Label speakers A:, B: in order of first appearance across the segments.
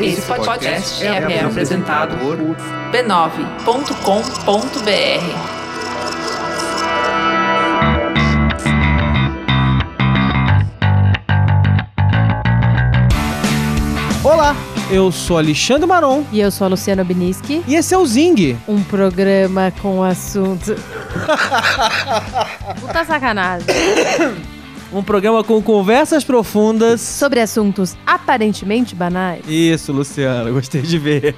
A: Esse podcast é, é apresentado por b9.com.br.
B: Olá, eu sou Alexandre Maron
C: E eu sou a Luciana Biniski.
B: e esse é o Zing.
C: Um programa com assunto. Puta sacanagem.
B: Um programa com conversas profundas.
C: Sobre assuntos aparentemente banais.
B: Isso, Luciana, gostei de ver.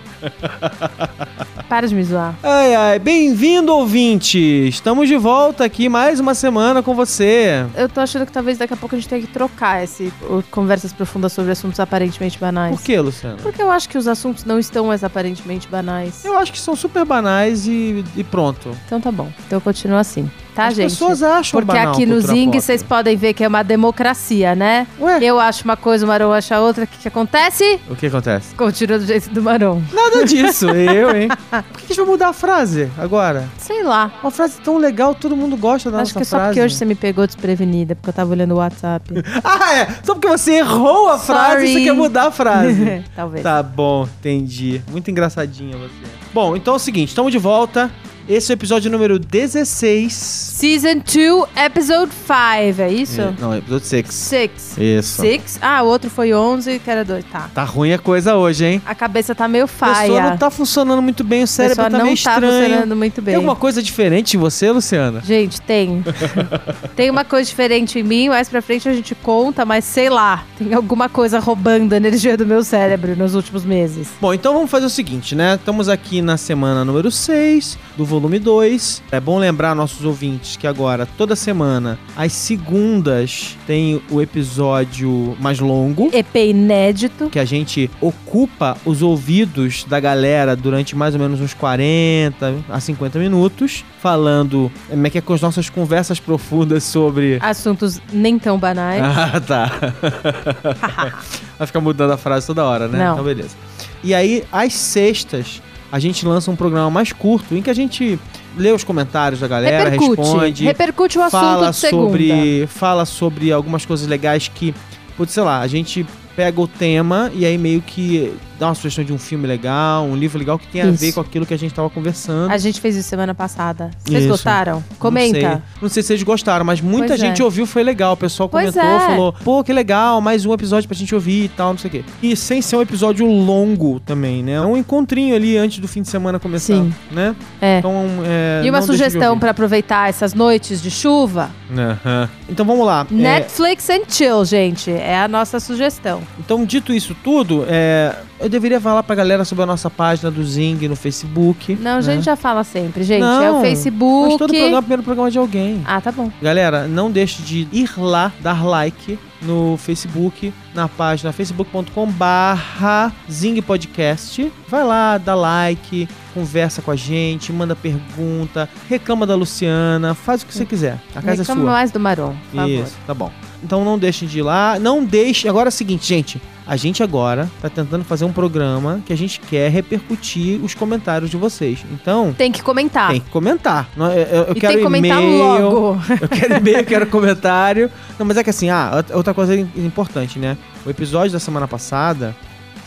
C: Para de me zoar.
B: Ai, ai, bem-vindo, ouvinte! Estamos de volta aqui mais uma semana com você.
C: Eu tô achando que talvez daqui a pouco a gente tenha que trocar esse conversas profundas sobre assuntos aparentemente banais.
B: Por que, Luciana?
C: Porque eu acho que os assuntos não estão mais aparentemente banais.
B: Eu acho que são super banais e, e pronto.
C: Então tá bom. Então continua assim. Tá,
B: As
C: gente?
B: pessoas acham
C: Porque
B: banal
C: aqui no Zing vocês podem ver que é uma democracia, né?
B: Ué,
C: Eu acho uma coisa, o Marão acha outra. O que, que acontece?
B: o que acontece?
C: Continua do jeito do Marão.
B: Nada disso, eu, hein? Por que a gente vai mudar a frase agora?
C: Sei lá.
B: Uma frase tão legal, todo mundo gosta da
C: Acho
B: nossa
C: que é só
B: frase.
C: porque hoje você me pegou desprevenida, porque eu tava olhando o WhatsApp.
B: Ah, é? Só porque você errou a frase,
C: Sorry.
B: você quer mudar a frase.
C: Talvez.
B: Tá bom, entendi. Muito engraçadinha você. Bom, então é o seguinte, estamos de volta. Esse é o episódio número 16.
C: Season 2, Episode 5, é isso?
B: É, Não, episódio 6.
C: 6.
B: Isso.
C: 6? Ah, o outro foi 11, que era 2. Tá.
B: Tá ruim a coisa hoje, hein?
C: A cabeça tá meio
B: A pessoa
C: faia.
B: não tá funcionando muito bem, o cérebro tá
C: não
B: meio
C: tá
B: estranho.
C: funcionando muito
B: Tem
C: bem.
B: alguma coisa diferente em você, Luciana?
C: Gente, tem. tem uma coisa diferente em mim, mais pra frente a gente conta, mas sei lá. Tem alguma coisa roubando a energia do meu cérebro nos últimos meses.
B: Bom, então vamos fazer o seguinte, né? Estamos aqui na semana número 6 do volume 2. É bom lembrar nossos ouvintes que agora, toda semana, às segundas, tem o episódio mais longo.
C: EP inédito.
B: que a gente ocupa os ouvidos da galera durante mais ou menos uns 40 a 50 minutos, falando como é que é com as nossas conversas profundas sobre.
C: Assuntos nem tão banais.
B: Ah, tá. Vai ficar mudando a frase toda hora, né?
C: Não.
B: Então, beleza. E aí, às sextas, a gente lança um programa mais curto em que a gente lê os comentários da galera,
C: Repercute.
B: responde
C: Repercute o assunto
B: fala sobre fala sobre algumas coisas legais que putz, sei lá a gente pega o tema e aí meio que dá uma sugestão de um filme legal um livro legal que tem a
C: Isso.
B: ver com aquilo que a gente tava conversando
C: A gente fez isso semana passada. Vocês
B: Isso.
C: gostaram?
B: Não sei.
C: Comenta.
B: Não sei se vocês gostaram, mas muita
C: Pois
B: gente
C: é.
B: ouviu, foi legal. O pessoal
C: Pois
B: comentou,
C: é.
B: falou, pô, que legal, mais um episódio pra gente ouvir e tal, não sei o quê. E sem ser um episódio longo também, né? Um encontrinho ali antes do fim de semana começar,
C: Sim.
B: né?
C: É.
B: Então, é,
C: e uma sugestão pra aproveitar essas noites de chuva?
B: Aham. Então vamos lá. É,
C: Netflix and chill, gente. É a nossa sugestão.
B: Então, dito isso tudo, é, eu deveria falar pra galera sobre a nossa página do Zing no Facebook.
C: Não, a
B: né?
C: gente já fala sempre, gente.
B: Não,
C: é o
B: Mas
C: Facebook.
B: todo programa é o primeiro programa de alguém.
C: Ah, tá bom.
B: Galera, não deixe de ir lá, dar like no Facebook, na página facebook.com barra Zing Podcast. Vai lá, dá like, conversa com a gente, manda pergunta, reclama da Luciana, faz o que você quiser. A casa
C: Reclama
B: é sua.
C: mais do Maron, por favor.
B: Isso, tá bom. Então não deixem de ir lá. Não deixe. Agora é o seguinte, gente. A gente agora tá tentando fazer um programa que a gente quer repercutir os comentários de vocês. Então,
C: Tem que comentar.
B: tem que comentar. Eu, eu- eu quero
C: tem que comentar
B: e-mail.
C: logo.
B: Eu quero e-mail, eu quero comentário. Não, mas é que assim, ah, outra- coisa importante, né? O episódio da semana passada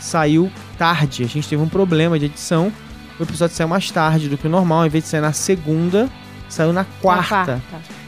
B: saiu tarde. A gente teve um problema de edição. O episódio saiu mais tarde do que o normal. Ao invés de sair na segunda, saiu na quarta.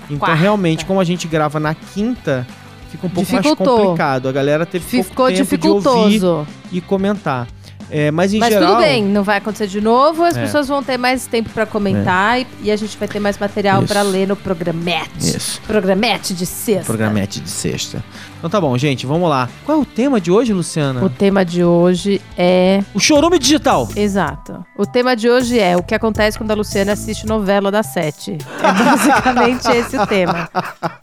B: Então,
C: Quarta.
B: realmente, como a gente grava na quinta, fica um pouco mais complicado. A galera teve pouco
C: Ficou
B: tempo de ouvir
C: dificultoso.
B: e comentar. É, mas em
C: Mas
B: geral...
C: tudo bem, não vai acontecer de novo, as
B: É.
C: pessoas vão ter mais tempo pra comentar e, e a gente vai ter mais material pra ler no programete.
B: Isso.
C: Programete de sexta.
B: Programete de sexta. Então tá bom, gente, vamos lá. Qual é o tema de hoje, Luciana?
C: O tema de hoje é.
B: O chorume digital.
C: Exato. O tema de hoje é o que acontece quando a Luciana assiste novela das sete. É basicamente esse o tema.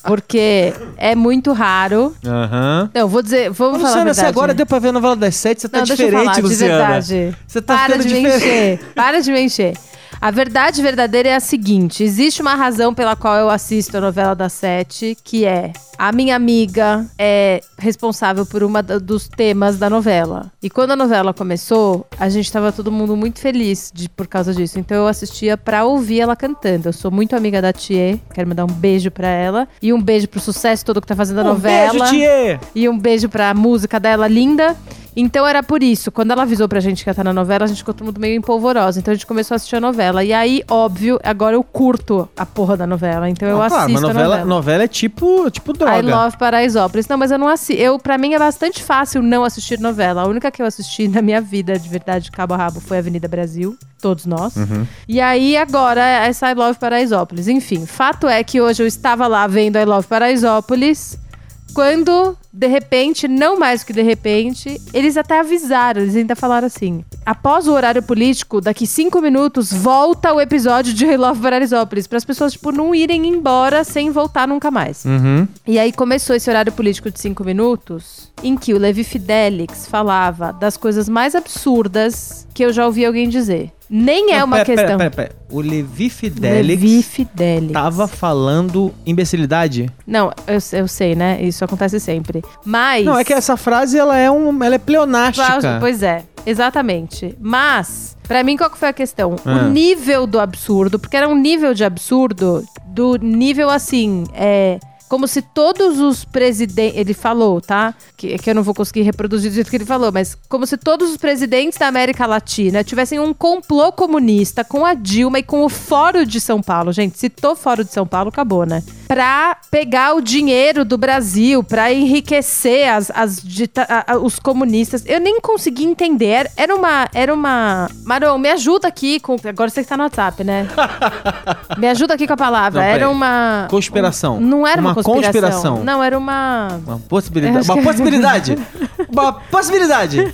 C: Porque é muito raro.
B: Aham.
C: Não, vou dizer. Vamos falar a
B: Luciana,
C: verdade.
B: você agora deu pra ver a novela das sete, você tá
C: Não, eu
B: diferente,
C: falar,
B: Luciana.
C: Verdade.
B: Você tá
C: Para
B: ficando
C: de me encher. Para de me encher. A verdade verdadeira é a seguinte: existe uma razão pela qual eu assisto a novela das sete, que é a minha amiga é responsável por uma dos temas da novela. E quando a novela começou, a gente tava todo mundo muito feliz de- por causa disso. Então eu assistia pra ouvir ela cantando. Eu sou muito amiga da Thier, quero mandar um beijo pra ela. E um beijo pro sucesso todo que tá fazendo a
B: Um
C: novela.
B: beijo, Thier!
C: E um beijo pra música dela, linda. Então era por isso, quando ela avisou pra gente que ia estar na novela, a gente ficou todo mundo meio empolvorosa. Então a gente começou a assistir a novela. E aí, óbvio, agora eu curto a porra da novela. Então eu
B: Ah,
C: assisto
B: claro, mas
C: a
B: novela,
C: novela.
B: novela é tipo, tipo droga.
C: I Love Paraisópolis. Não, mas eu não assisto. Eu, pra mim é bastante fácil não assistir novela. A única que eu assisti na minha vida, de verdade, de cabo a rabo, foi Avenida Brasil. Todos nós.
B: Uhum.
C: E aí, agora, é essa I Love Paraisópolis. Enfim, fato é que hoje eu estava lá vendo I Love Paraisópolis. Quando, de repente, não mais que de repente, eles até avisaram, eles ainda falaram assim: após o horário político, daqui cinco minutos, volta o episódio de I Love Paraisópolis. Para as pessoas, tipo, não irem embora sem voltar nunca mais.
B: Uhum.
C: E aí começou esse horário político de cinco minutos, em que o Levi Fidelix falava das coisas mais absurdas que eu já ouvi alguém dizer. Nem é
B: Não,
C: uma
B: pera, pera,
C: questão.
B: Pera, pera, O Levi Fidelix
C: Levi Fidelix.
B: tava falando imbecilidade?
C: Não, eu, eu sei, né? Isso acontece sempre. Mas.
B: Não, é que essa frase ela é um, ela é pleonástica.
C: Pois é, exatamente. Mas, pra mim, qual que foi a questão?
B: Ah.
C: O nível do absurdo, porque era um nível de absurdo do nível assim, é. Como se todos os presidentes. Ele falou, tá? Que, que eu não vou conseguir reproduzir do jeito que ele falou, mas como se todos os presidentes da América Latina tivessem um complô comunista com a Dilma e com o Fórum de São Paulo. Gente, citou Fórum de São Paulo, acabou, né? Pra pegar o dinheiro do Brasil, pra enriquecer as, as dita- a- a- os comunistas. Eu nem consegui entender. Era- uma. Era uma. Marão, me ajuda aqui com. Agora você que tá no WhatsApp, né? me ajuda aqui com a palavra.
B: Não,
C: era uma.
B: Conspiração.
C: Não era uma,
B: Uma
C: conspiração.
B: conspiração.
C: Não, era uma.
B: Uma possibilidade. Uma
C: que-
B: possibilidade. uma possibilidade.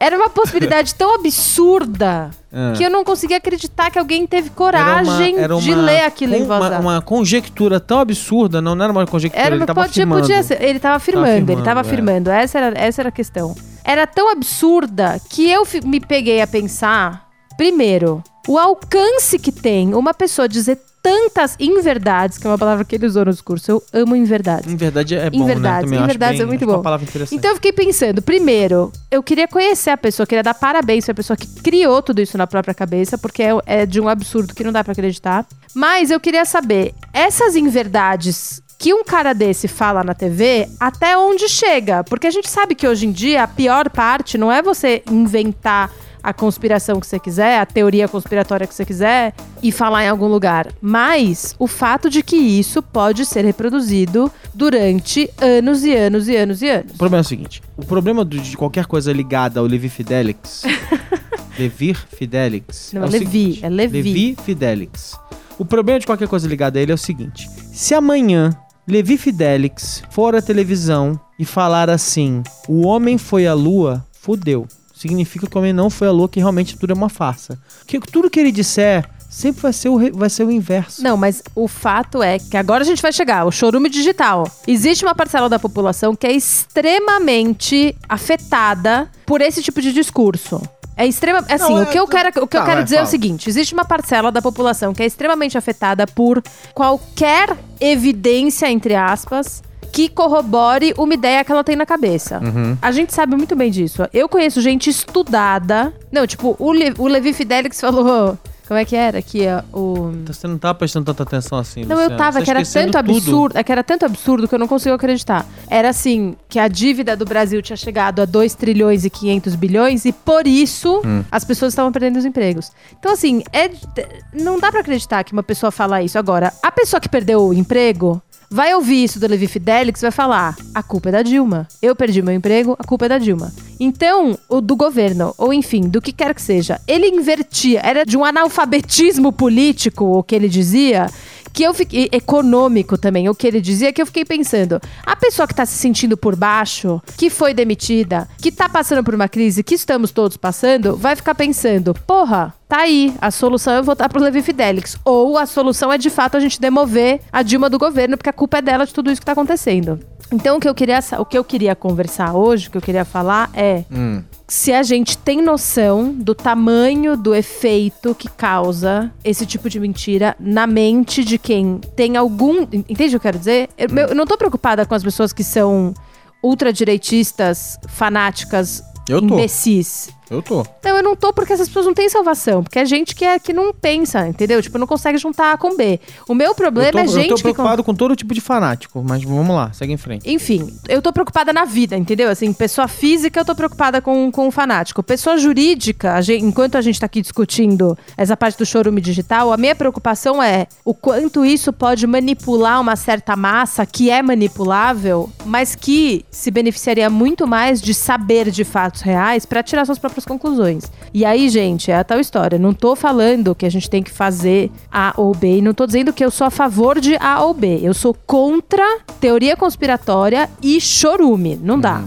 C: Era uma possibilidade tão absurda
B: Ah.
C: que eu não conseguia acreditar que alguém teve
B: Era uma-
C: coragem
B: era
C: de
B: uma
C: ler aquilo em voz
B: uma,
C: alta.
B: uma conjectura tão absurda, não, não era uma conjectura,
C: Era,
B: ele tava
C: podia,
B: afirmando.
C: podia ser. Ele tava afirmando, ele
B: afirmando,
C: tava
B: é.
C: afirmando. Essa, era, essa era a questão. Era tão absurda que eu me peguei a pensar, primeiro, o alcance que tem uma pessoa dizer tantas inverdades, que é uma palavra que ele usou no discurso. Eu amo inverdades.
B: Em verdade é bom,
C: Em verdade,
B: né?
C: Verdade
B: bem-
C: é muito
B: uma
C: bom. Então eu fiquei pensando, primeiro, eu queria conhecer a pessoa, queria dar parabéns pra pessoa que criou tudo isso na própria cabeça, porque é, é de um absurdo que não dá pra acreditar. Mas eu queria saber, essas inverdades que um cara desse fala na TV, até onde chega? Porque a gente sabe que hoje em dia a pior parte não é você inventar a conspiração que você quiser, a teoria conspiratória que você quiser e falar em algum lugar, mas o fato de que isso pode ser reproduzido durante anos e anos e anos e anos.
B: O problema é o seguinte: o problema de qualquer coisa ligada ao Levi Fidelix. Levir Fidelix.
C: Não,
B: é
C: é Levi,
B: seguinte,
C: é Levi.
B: Levi Fidelix. O problema de qualquer coisa ligada a ele é o seguinte: se amanhã Levi Fidelix for à televisão e falar assim: o homem foi à lua, fudeu. Significa que o homem não foi à lua, que realmente tudo é uma farsa. Que tudo que ele disser sempre vai ser o, re- vai ser o inverso.
C: Não, mas o fato é que agora a gente vai chegar, o chorume digital. Existe uma parcela da população que é extremamente afetada por esse tipo de discurso. É extrema, assim,
B: Não,
C: o
B: é-
C: que eu quero, o que eu
B: Tá,
C: quero
B: vai,
C: dizer é o
B: fala.
C: seguinte: existe uma parcela da população que é extremamente afetada por qualquer evidência, entre aspas, que corrobore uma ideia que ela tem na cabeça.
B: Uhum.
C: A gente sabe muito bem disso. Eu conheço gente estudada. Não, tipo, o, Le- o Levi Fidelix falou. Como é que era? Que o.
B: Você não tá prestando tanta atenção assim.
C: Não, eu
B: Luciano.
C: tava,
B: Você
C: que era tanto
B: tudo.
C: absurdo, é que era tanto absurdo que eu não consigo acreditar. Era assim, que a dívida do Brasil tinha chegado a 2 trilhões e 500 bilhões e por isso
B: Hum.
C: as pessoas estavam perdendo os empregos. Então assim, é não dá pra acreditar que uma pessoa fala isso agora. A pessoa que perdeu o emprego vai ouvir isso do Levi Fidelix vai falar: "A culpa é da Dilma. Eu perdi meu emprego, a culpa é da Dilma". Então, o do governo, ou enfim, do que quer que seja, ele invertia, era de um analfabetismo político o que ele dizia, que eu fiquei econômico também, o que ele dizia que eu fiquei pensando, a pessoa que tá se sentindo por baixo, que foi demitida, que tá passando por uma crise que estamos todos passando, vai ficar pensando, porra, tá aí, a solução é votar pro Levi Fidelix, ou a solução é de fato a gente demover a Dilma do governo, porque a culpa é dela de tudo isso que tá acontecendo. Então o que eu queria, o que eu queria conversar hoje, o que eu queria falar é
B: Hum.
C: se a gente tem noção do tamanho do efeito que causa esse tipo de mentira na mente de quem tem algum. Entende o que eu quero dizer? Eu, eu não tô preocupada com as pessoas que são ultradireitistas, fanáticas,
B: Eu tô.
C: imbecis.
B: Eu tô.
C: Não, eu não tô porque essas pessoas não têm salvação. Porque é gente que, é, que não pensa, entendeu? Tipo, não consegue juntar A com B. O meu problema
B: eu tô,
C: é
B: eu
C: gente
B: tô
C: que. con-
B: preocupado com todo tipo de fanático, mas vamos lá, segue em frente.
C: Enfim, eu tô preocupada na vida, entendeu? Assim, pessoa física, eu tô preocupada com, com o fanático. Pessoa jurídica, a gen- enquanto a gente tá aqui discutindo essa parte do chorume digital, a minha preocupação é o quanto isso pode manipular uma certa massa que é manipulável, mas que se beneficiaria muito mais de saber de fatos reais pra tirar suas próprias conclusões. E aí, gente, é a tal história. Não tô falando que a gente tem que fazer A ou B, não tô dizendo que eu sou a favor de A ou B. Eu sou contra teoria conspiratória e chorume. Não dá.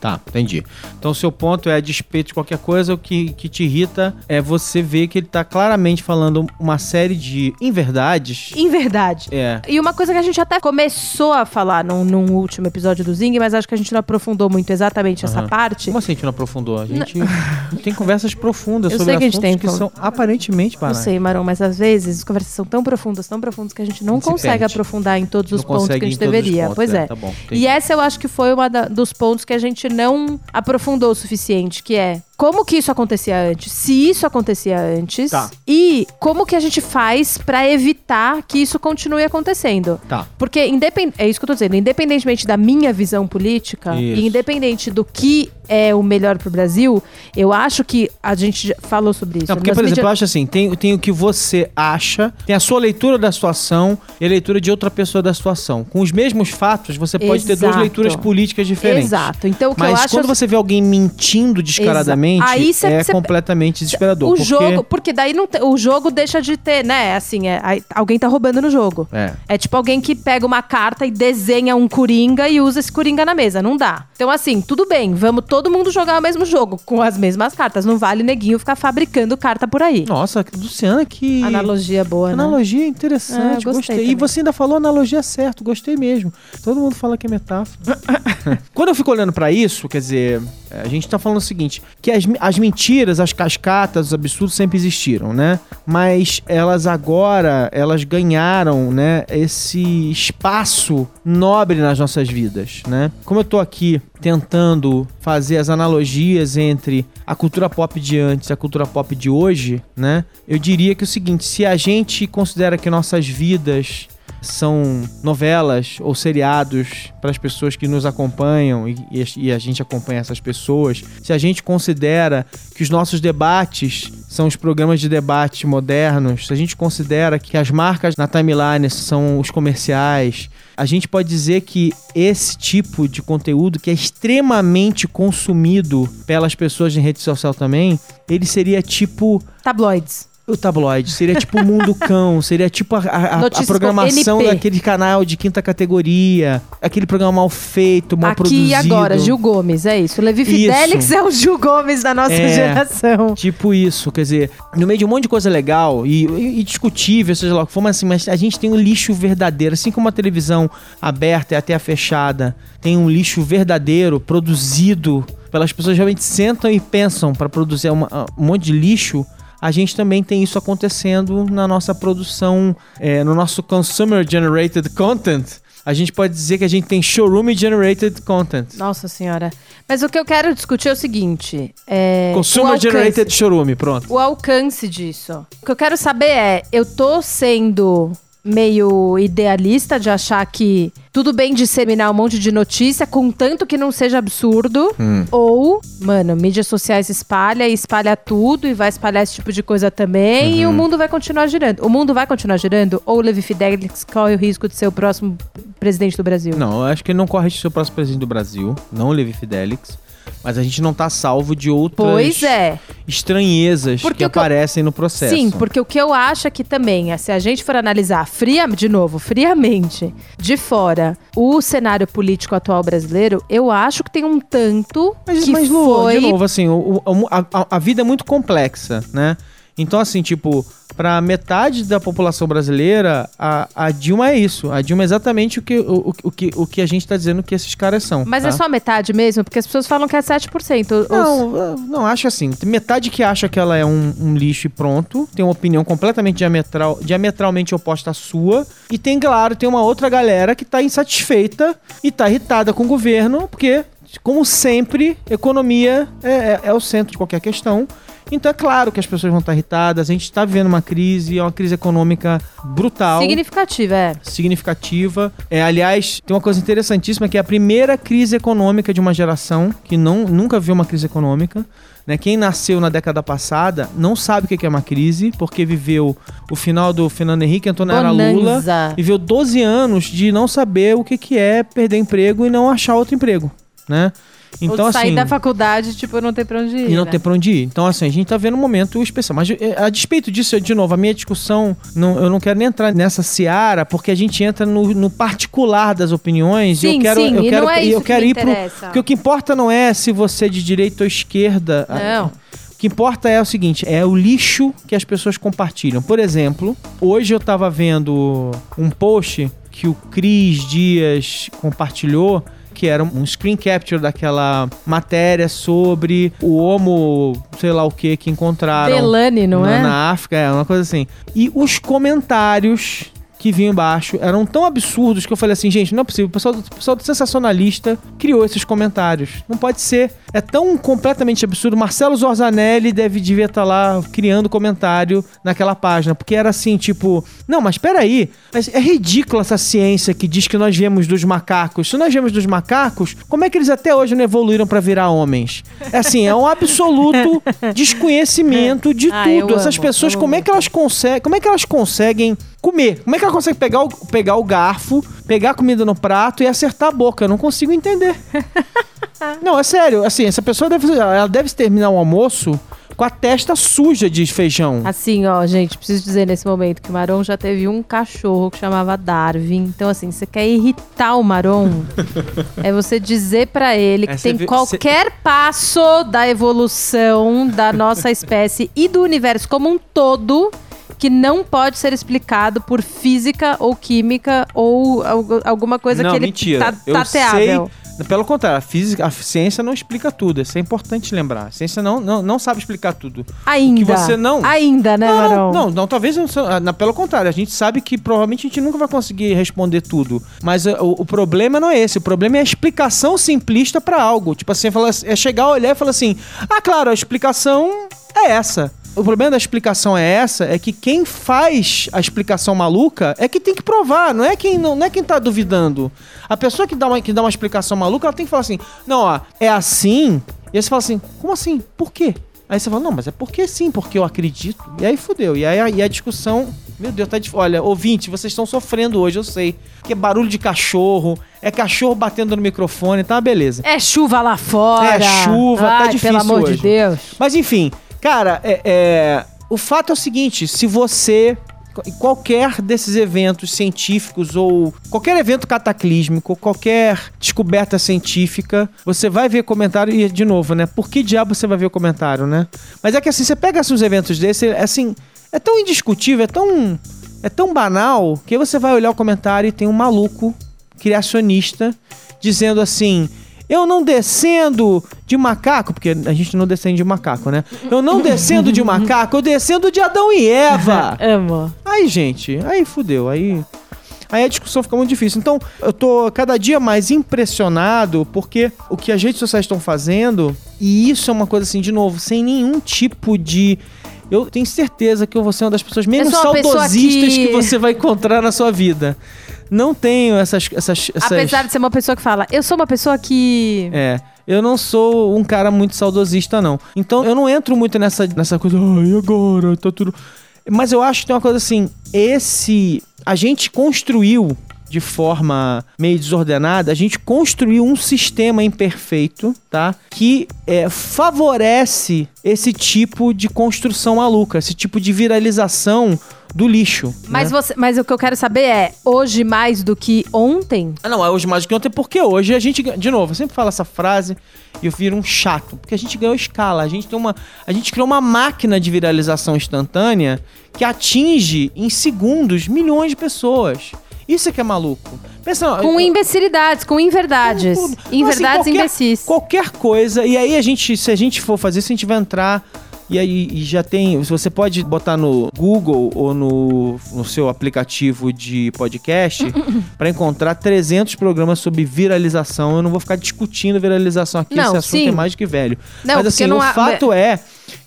B: Tá, entendi. Então o seu ponto é, a despeito de qualquer coisa, o que, que te irrita é você ver que ele tá claramente falando uma série de inverdades.
C: Em verdade.
B: É.
C: E uma coisa que a gente até começou a falar num, num último episódio do Zing, mas acho que a gente não aprofundou muito exatamente essa
B: Aham.
C: parte.
B: Como assim a gente não aprofundou? A gente tem conversas profundas
C: Eu
B: sobre
C: sei que a gente
B: assuntos
C: tem,
B: que são aparentemente
C: Não
B: banais.
C: sei, Marão, mas às vezes as conversas são tão profundas, tão profundas que a gente não
B: A gente se
C: consegue aprofundar em todos os
B: Não
C: pontos que a gente deveria.
B: pontos,
C: pois
B: é,
C: é.
B: tá bom,
C: e essa eu acho que foi um dos pontos que a gente não aprofundou o suficiente, que é como que isso acontecia antes, se isso acontecia antes,
B: Tá.
C: e como que a gente faz pra evitar que isso continue acontecendo.
B: Tá.
C: Porque independ... é isso que eu tô dizendo, independentemente da minha visão política
B: Isso.
C: e independente do que é o melhor pro Brasil, eu acho que a gente falou sobre isso.
B: Não, porque,
C: Nas
B: por exemplo, eu acho assim, tem, tem o que você acha, tem a sua leitura da situação e a leitura de outra pessoa da situação. Com os mesmos fatos, você pode ter duas
C: Exato.
B: leituras políticas diferentes.
C: Exato. Então o que eu
B: Mas
C: acho
B: quando você vê alguém mentindo descaradamente,
C: Exa- Aí cê-
B: é
C: cê-
B: completamente desesperador.
C: o
B: porque...
C: jogo, porque daí não te- o jogo deixa de ter, né? Assim, é, aí alguém tá roubando no jogo.
B: É.
C: É tipo alguém que pega uma carta e desenha um coringa e usa esse coringa na mesa. Não dá. Então, assim, tudo bem, vamos todo mundo jogar o mesmo jogo, com as mesmas cartas. Não vale neguinho ficar fabricando carta por aí.
B: Nossa, Luciana, que.
C: Analogia boa, né?
B: Analogia interessante,
C: É, eu gostei
B: gostei. E você ainda falou analogia certo, gostei mesmo. Todo mundo fala que é metáfora. Quando eu fico olhando pra isso, quer dizer, a gente tá falando o seguinte, que as, as mentiras, as cascatas, os absurdos sempre existiram, né? Mas elas agora, elas ganharam, né, esse espaço nobre nas nossas vidas, né? Como eu tô aqui tentando fazer as analogias entre a cultura pop de antes e a cultura pop de hoje, né? Eu diria que é o seguinte, se a gente considera que nossas vidas são novelas ou seriados para as pessoas que nos acompanham e, e a- gente acompanha essas pessoas, se a gente considera que os nossos debates são os programas de debate modernos, se a gente considera que as marcas na timeline são os comerciais, a gente pode dizer que esse tipo de conteúdo que é extremamente consumido pelas pessoas em rede social também, ele seria tipo
C: Tabloides.
B: O tabloide, seria tipo o Mundo Cão, seria tipo a, a- a- programação daquele canal de quinta categoria, aquele programa mal feito, mal
C: Aqui
B: produzido.
C: e agora, Gil Gomes, é isso. O Levi. Fidelix é o Gil Gomes da nossa
B: É.
C: geração.
B: Tipo isso, quer dizer, no meio de um monte de coisa legal e, e- e discutível, seja lá o que for, mas assim, mas a gente tem um lixo verdadeiro, assim como a televisão aberta e até a fechada tem um lixo verdadeiro, produzido pelas pessoas que realmente sentam e pensam para produzir uma- um monte de lixo. A gente também tem isso acontecendo na nossa produção, é, no nosso consumer generated content. A gente pode dizer que a gente tem showroom generated content.
C: Nossa senhora. Mas o que eu quero discutir é o seguinte: é, o
B: Consumer
C: alcance-
B: generated showroom, pronto.
C: o alcance disso. O que eu quero saber é, eu tô sendo meio idealista de achar que tudo bem disseminar um monte de notícia, contanto que não seja absurdo, ou, mano, mídias sociais espalha e espalha tudo e vai espalhar esse tipo de coisa também e o mundo vai continuar girando. O mundo vai continuar girando ou o Levi Fidelix corre o risco de ser o próximo presidente do Brasil?
B: Não, eu acho que ele não corre de ser o próximo presidente do Brasil, não o Levi Fidelix. Mas a gente não tá salvo de outras
C: é.
B: estranhezas
C: Porque
B: que
C: que eu-
B: aparecem no processo.
C: Sim, porque o que eu acho é que também, é, se a gente for analisar fria, de novo, friamente, de fora, o cenário político atual brasileiro, eu acho que tem um tanto
B: Mas,
C: que
B: mas
C: foi...
B: de novo, assim, o- o- a- a vida é muito complexa, né? Então, assim, tipo, pra metade da população brasileira, a, a Dilma é isso. A Dilma é exatamente o que, o, o, que, o que a gente tá dizendo que esses caras são.
C: Mas
B: tá?
C: é só metade mesmo? Porque as pessoas falam que é 7%. Os-
B: Não, não, acho assim. Tem metade que acha que ela é um, um lixo e pronto. Tem uma opinião completamente diametral, diametralmente oposta à sua. E tem, claro, tem uma outra galera que tá insatisfeita e tá irritada com o governo, porque, como sempre, economia é, é- é o centro de qualquer questão. Então é claro que as pessoas vão estar irritadas. A gente está vivendo uma crise, é uma crise econômica brutal
C: Significativa, é.
B: significativa. É, aliás, tem uma coisa interessantíssima que é a primeira crise econômica de uma geração que não, nunca viu uma crise econômica. Né? Quem nasceu na década passada não sabe o que é uma crise, porque viveu o final do Fernando Henrique, entrou na era Lula, viveu 12 anos de não saber o que, que é perder emprego e não achar outro emprego, né? Então,
C: Ou sair
B: assim,
C: da faculdade, tipo, não ter pra onde ir.
B: e não
C: né?
B: ter pra onde ir. Então, assim, a gente tá vendo um momento especial. Mas, eh, a despeito disso, de novo, a minha discussão, não, eu não quero nem entrar nessa seara, porque a gente entra no, no particular das opiniões. e
C: Sim,
B: eu quero,
C: sim,
B: eu
C: e
B: quero,
C: não é
B: e
C: isso
B: eu
C: que
B: quero
C: me
B: ir pro.
C: interessa.
B: Porque o que importa não é se você é de direita ou esquerda.
C: Não.
B: O que importa é o seguinte, é o lixo que as pessoas compartilham. Por exemplo, hoje eu tava vendo um post que o Cris Dias compartilhou, que era um screen capture daquela matéria sobre o homo, sei lá o que, que encontraram
C: Delane, não
B: na,
C: é?
B: na África, é uma coisa assim. E os comentários que vinham embaixo eram tão absurdos que eu falei assim, gente, não é possível. O pessoal, o pessoal do sensacionalista criou esses comentários. Não pode ser. É tão completamente absurdo. Marcelo Zorzanelli deve devia estar lá criando comentário naquela página, porque era assim, tipo, não, mas peraí, mas é ridícula essa ciência que diz que nós viemos dos macacos. Se nós viemos dos macacos, como é que eles até hoje não evoluíram para virar homens? É assim, é um absoluto desconhecimento de
C: Ah,
B: tudo. Essas
C: amo,
B: pessoas, como é que elas conseguem, como é que elas conseguem comer? Como é que elas conseguem pegar o, pegar o garfo, pegar a comida no prato e acertar a boca? Eu não consigo entender. não, é sério. Assim, essa pessoa deve, ela deve terminar o almoço com a testa suja de feijão.
C: Assim, ó, gente, preciso dizer nesse momento que o Maron já teve um cachorro que chamava Darwin. Então, assim, você quer irritar o Maron, é você dizer pra ele que
B: É,
C: tem qualquer passo da evolução da nossa espécie e do universo como um todo que não pode ser explicado por física ou química ou algu- alguma coisa
B: não,
C: que ele
B: mentira.
C: tá tateável.
B: sei. Pelo contrário, a física, a ciência não explica tudo. Isso é importante lembrar. A ciência não, não, não sabe explicar tudo.
C: Ainda.
B: que você não-
C: Ainda, né?
B: Não, não, não, talvez não, seja- na- pelo contrário, a gente sabe que provavelmente a gente nunca vai conseguir responder tudo. Mas uh, o, o problema não é esse, o problema é a explicação simplista pra algo. Tipo assim, é chegar, olhar e falar assim: "Ah, claro, a explicação é essa". O problema da explicação é essa, é que quem faz a explicação maluca é que tem que provar, não é quem não, não é quem tá duvidando. A pessoa que dá uma que dá uma explicação maluca, ela tem que falar assim: "Não, ó, é assim". E aí você fala assim: "Como assim? Por quê?" Aí você fala, não, mas é porque sim, porque eu acredito. E aí fudeu. E aí a, e a discussão, meu Deus, tá difícil. Olha, ouvinte, vocês estão sofrendo hoje, eu sei. Que é barulho de cachorro, é cachorro batendo no microfone, tá? Beleza.
C: É chuva lá fora.
B: É chuva, tá
C: Ai,
B: difícil
C: Pelo amor
B: hoje.
C: de Deus.
B: Mas enfim, cara, é, é, o fato é o seguinte: se você. em Qualquer desses eventos científicos ou qualquer evento cataclísmico, qualquer descoberta científica, você vai ver comentário e, de novo, né? Por que diabo você vai ver o comentário, né? Mas é que assim, você pega uns eventos desses, é, assim, é tão indiscutível, é tão, é tão banal, que você vai olhar o comentário e tem um maluco criacionista dizendo assim: Eu não descendo de macaco, porque a gente não descende de macaco, né? Eu não descendo de macaco, eu descendo de Adão e Eva.
C: Amo.
B: Aí, gente, aí fudeu, aí. Aí a discussão fica muito difícil. Então, eu tô cada dia mais impressionado porque o que as redes sociais estão fazendo, e isso é uma coisa assim, de novo, sem nenhum tipo de. Eu tenho certeza que eu vou ser uma das pessoas menos saudosistas que...
C: que
B: você vai encontrar na sua vida. Não tenho essas. essas, essas...
C: Apesar de ser uma pessoa que fala, eu sou uma pessoa que.
B: É. Eu não sou um cara muito saudosista, não. Então eu não entro muito nessa, nessa coisa, ai, agora, tá tudo. Mas eu acho que tem uma coisa assim, esse. A gente construiu de forma meio desordenada, a gente construiu um sistema imperfeito, tá? Que é, favorece esse tipo de construção maluca, esse tipo de viralização do lixo.
C: Mas,
B: né?
C: você, mas o que eu quero saber é, hoje mais do que ontem?
B: Ah, não, é hoje mais do que ontem, porque hoje a gente. De novo, eu sempre falo essa frase e eu viro um chato. Porque a gente ganhou escala. A gente tem uma. A gente criou uma máquina de viralização instantânea que atinge em segundos milhões de pessoas. Isso é que é maluco. Pensa,
C: Com imbecilidades, com inverdades. Inverdades
B: Então, assim,
C: e imbecis.
B: Qualquer coisa. E aí a gente, se a gente for fazer isso, a gente vai entrar. E aí e já tem. Você pode botar no Google ou no, no seu aplicativo de podcast para encontrar 300 programas sobre viralização. Eu não vou ficar discutindo viralização aqui,
C: Não,
B: esse assunto
C: sim.
B: é mais do que velho.
C: Não,
B: Mas assim,
C: não
B: o
C: há-
B: fato é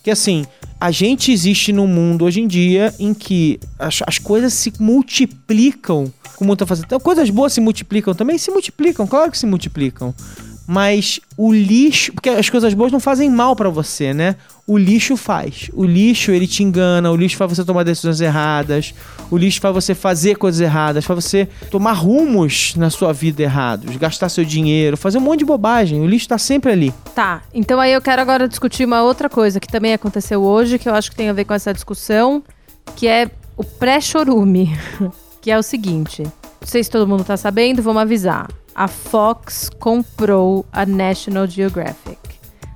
B: que assim, a gente existe num mundo hoje em dia em que as, as coisas se multiplicam com muita facilidade. Então, coisas boas se multiplicam também? Se multiplicam, claro que se multiplicam. Mas o lixo, porque as coisas boas não fazem mal pra você, né? O lixo faz. O lixo ele te engana, o lixo faz você tomar decisões erradas, o lixo faz você fazer coisas erradas, faz você tomar rumos na sua vida errados, gastar seu dinheiro, fazer um monte de bobagem. O lixo tá sempre ali.
C: Tá, então aí eu quero agora discutir uma outra coisa que também aconteceu hoje, que eu acho que tem a ver com essa discussão, que é o pré-chorume. que é o seguinte: não sei se todo mundo tá sabendo, vamos avisar. A Fox comprou a National Geographic.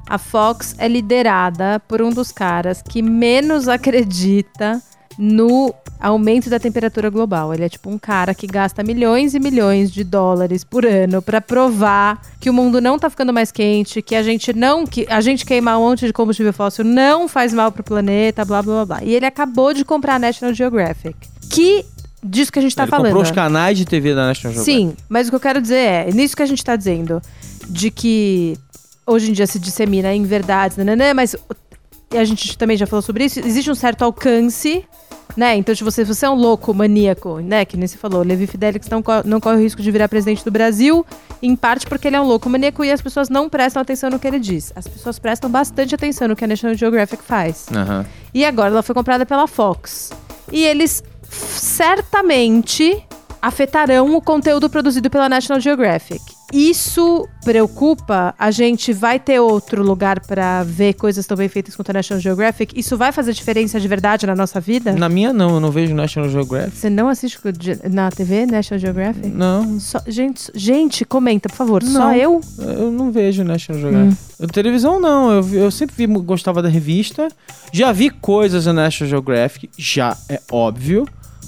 C: A Fox é liderada por um dos caras que menos acredita no aumento da temperatura global. Ele é tipo um cara que gasta milhões e milhões de dólares por ano pra provar que o mundo não tá ficando mais quente, que a gente não que a gente queimar um monte de combustível fóssil não faz mal pro planeta, blá blá blá blá. E ele acabou de comprar a National Geographic. Que disso que a gente tá
B: ele
C: falando.
B: comprou os canais de TV da National Geographic.
C: Sim, mas o que eu quero dizer é, nisso que a gente tá dizendo, de que hoje em dia se dissemina em verdades, nananã, mas e a gente também já falou sobre isso, existe um certo alcance, né? Então, se você, se você é um louco maníaco, né? Que nem você falou, Levi Fidelix não, não corre o risco de virar presidente do Brasil, em parte porque ele é um louco maníaco e as pessoas não prestam atenção no que ele diz. As pessoas prestam bastante atenção no que a National Geographic faz.
B: Aham.
C: E agora ela foi comprada pela Fox. E eles certamente afetarão o conteúdo produzido pela National Geographic. Isso preocupa? A gente vai ter outro lugar pra ver coisas tão bem feitas quanto a National Geographic? Isso vai fazer diferença de verdade na nossa vida?
B: Na minha não, eu não vejo National Geographic.
C: Você não assiste na TV National Geographic?
B: Não,
C: Só- gente, gente, comenta, por favor. Só
B: Não.
C: eu?
B: eu não vejo National Geographic.
C: Hum.
B: Televisão não, eu, eu sempre vi, gostava da revista. Já vi coisas da National Geographic, já é óbvio.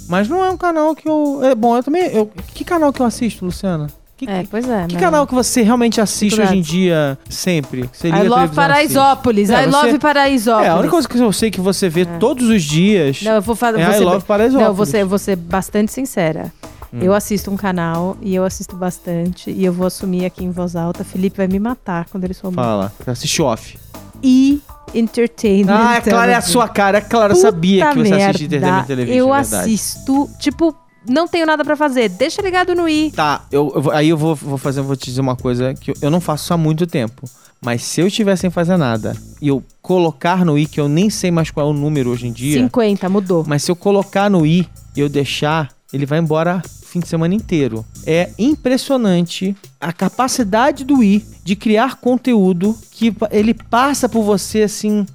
B: Mas não é um canal que eu. É bom, eu também. Eu, que canal que eu assisto, Luciana? Que,
C: É, pois é.
B: que
C: né?
B: canal que você realmente assiste hoje em dia, sempre? Você liga
C: I
B: a
C: love
B: assiste?
C: Paraisópolis.
B: É,
C: I
B: você-
C: love Paraisópolis.
B: É, a única coisa que eu sei que você vê todos os dias
C: Não, eu vou falar.
B: é I Love Paraisópolis.
C: Não, eu vou ser, eu vou ser bastante sincera.
B: Hum.
C: Eu assisto um canal e eu assisto bastante. E eu vou assumir aqui em voz alta. Felipe vai me matar quando ele souber.
B: Fala, assiste off.
C: E Entertainment.
B: Ah, é claro, é a sua cara. É claro, eu
C: Puta
B: sabia que você assiste
C: merda,
B: Entertainment Television.
C: Eu
B: é
C: assisto, tipo, não tenho nada pra fazer. Deixa ligado no i.
B: Tá, eu, eu aí eu vou, vou fazer, vou te dizer uma coisa que eu, eu não faço há muito tempo. Mas se eu estiver sem fazer nada e eu colocar no i, que eu nem sei mais qual é o número hoje em dia,
C: 50, mudou.
B: mas se eu colocar no i e eu deixar, ele vai embora fim de semana inteiro. É impressionante a capacidade do i de criar conteúdo que ele passa por você assim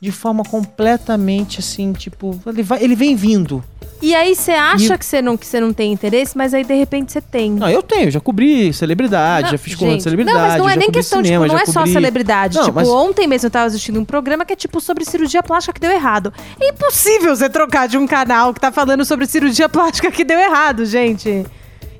B: de forma completamente assim, tipo, ele, vai, ele vem vindo.
C: E aí você acha
B: E-
C: que você não, que você não tem interesse, mas aí de repente você tem.
B: Não, eu tenho, já cobri celebridade,
C: Não,
B: já fiz coluna de celebridade.
C: Não, mas não é nem questão,
B: cinema,
C: tipo, não é só
B: cobri-
C: celebridade.
B: Não,
C: tipo,
B: mas-
C: ontem mesmo eu tava assistindo um programa que é tipo sobre cirurgia plástica que deu errado. É impossível você trocar de um canal que tá falando sobre cirurgia plástica que deu errado, gente.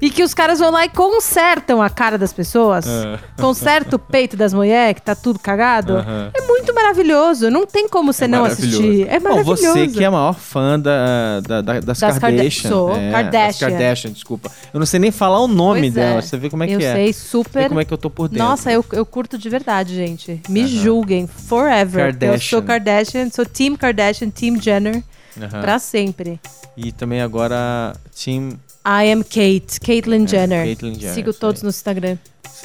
C: E que os caras vão lá e consertam a cara das pessoas.
B: É.
C: Conserta o peito das mulheres, que tá tudo cagado. É muito maravilhoso. Não tem como você não
B: maravilhoso.
C: assistir. É
B: Bom,
C: maravilhoso.
B: você que é a maior fã da, da- da- das,
C: Das Karda-
B: Kardashian.
C: sou,
B: é,
C: Kardashian.
B: Das Kardashian, desculpa. Eu não sei nem falar o nome
C: Pois
B: dela,
C: é.
B: você vê como é
C: eu
B: que é.
C: sei,
B: Vê
C: super.
B: como é que eu tô por dentro.
C: Nossa, eu, eu curto de verdade, gente. Me julguem. Forever. Eu
B: Kardashian.
C: sou Kardashian, sou Team Kardashian, Team Jenner.
B: Aham.
C: Pra sempre.
B: E também agora, Team...
C: I am Kate, Caitlyn Jenner.
B: É, Caitlyn Jenner,
C: Sigo todos
B: aí.
C: no Instagram.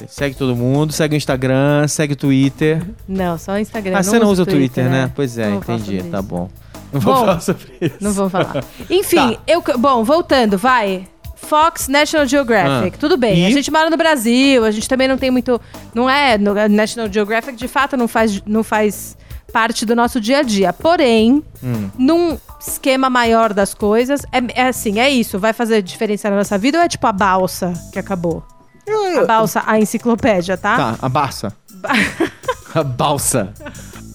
B: Segue todo mundo, segue o Instagram, segue o Twitter.
C: Não, só o Instagram.
B: ah, você não usa o Twitter, né? Pois é,
C: Não
B: entendi, tá bom. Não vou
C: Bom,
B: falar sobre isso.
C: Não vou falar. Enfim,
B: Tá.
C: eu. Bom, voltando, vai. Fox, National Geographic.
B: Ah.
C: Tudo bem.
B: E?
C: A gente mora no Brasil, a gente também não tem muito. Não é. National Geographic, de fato, não faz, não faz parte do nosso dia a dia. Porém,
B: Hum.
C: num esquema maior das coisas, é, é assim, é isso. Vai fazer diferença na nossa vida ou é tipo a balsa que acabou? A balsa, a enciclopédia, tá?
B: Tá, a Barça. a balsa.